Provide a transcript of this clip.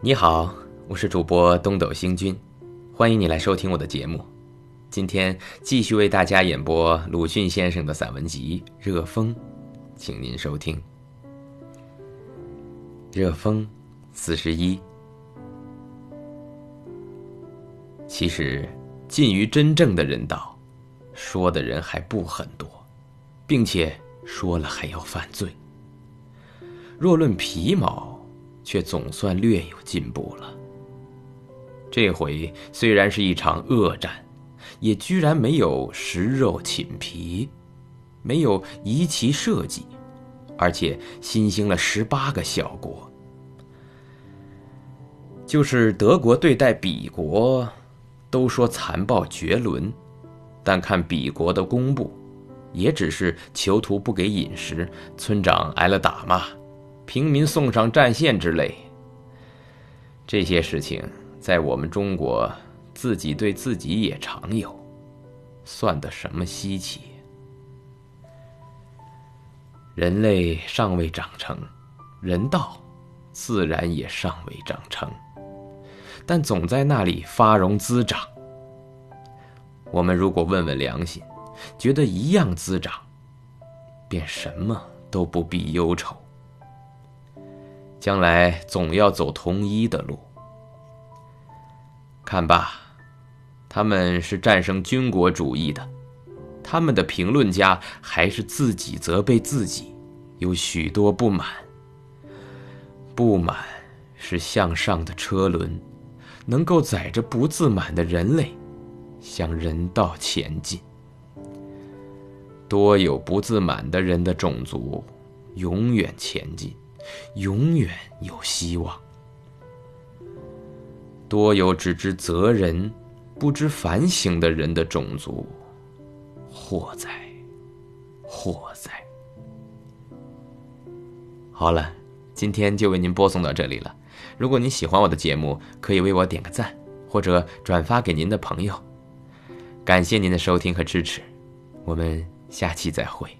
你好，我是主播东斗星君，欢迎你来收听我的节目。今天继续为大家演播鲁迅先生的散文集《热风》，请您收听《热风》四十一。其实，近于真正的人道，说的人还不很多，并且说了还要犯罪。若论皮毛，却总算略有进步了。这回虽然是一场恶战，也居然没有食肉寝皮，没有移旗设计，而且新兴了十八个小国。就是德国对待比国，都说残暴绝伦，但看比国的公布，也只是囚徒不给饮食，村长挨了打骂。平民送上战线之类，这些事情在我们中国自己对自己也常有，算得什么稀奇？人类尚未长成，人道自然也尚未长成，但总在那里发荣滋长。我们如果问问良心，觉得一样滋长，便什么都不必忧愁。将来总要走统一的路。看吧，他们是战胜军国主义的，他们的评论家还是自己责备自己，有许多不满。不满是向上的车轮，能够载着不自满的人类，向人道前进。多有不自满的人的种族，永远前进。永远有希望。多有只知责人、不知反省的人的种族，祸哉，祸哉！好了，今天就为您播送到这里了。如果您喜欢我的节目，可以为我点个赞，或者转发给您的朋友。感谢您的收听和支持，我们下期再会。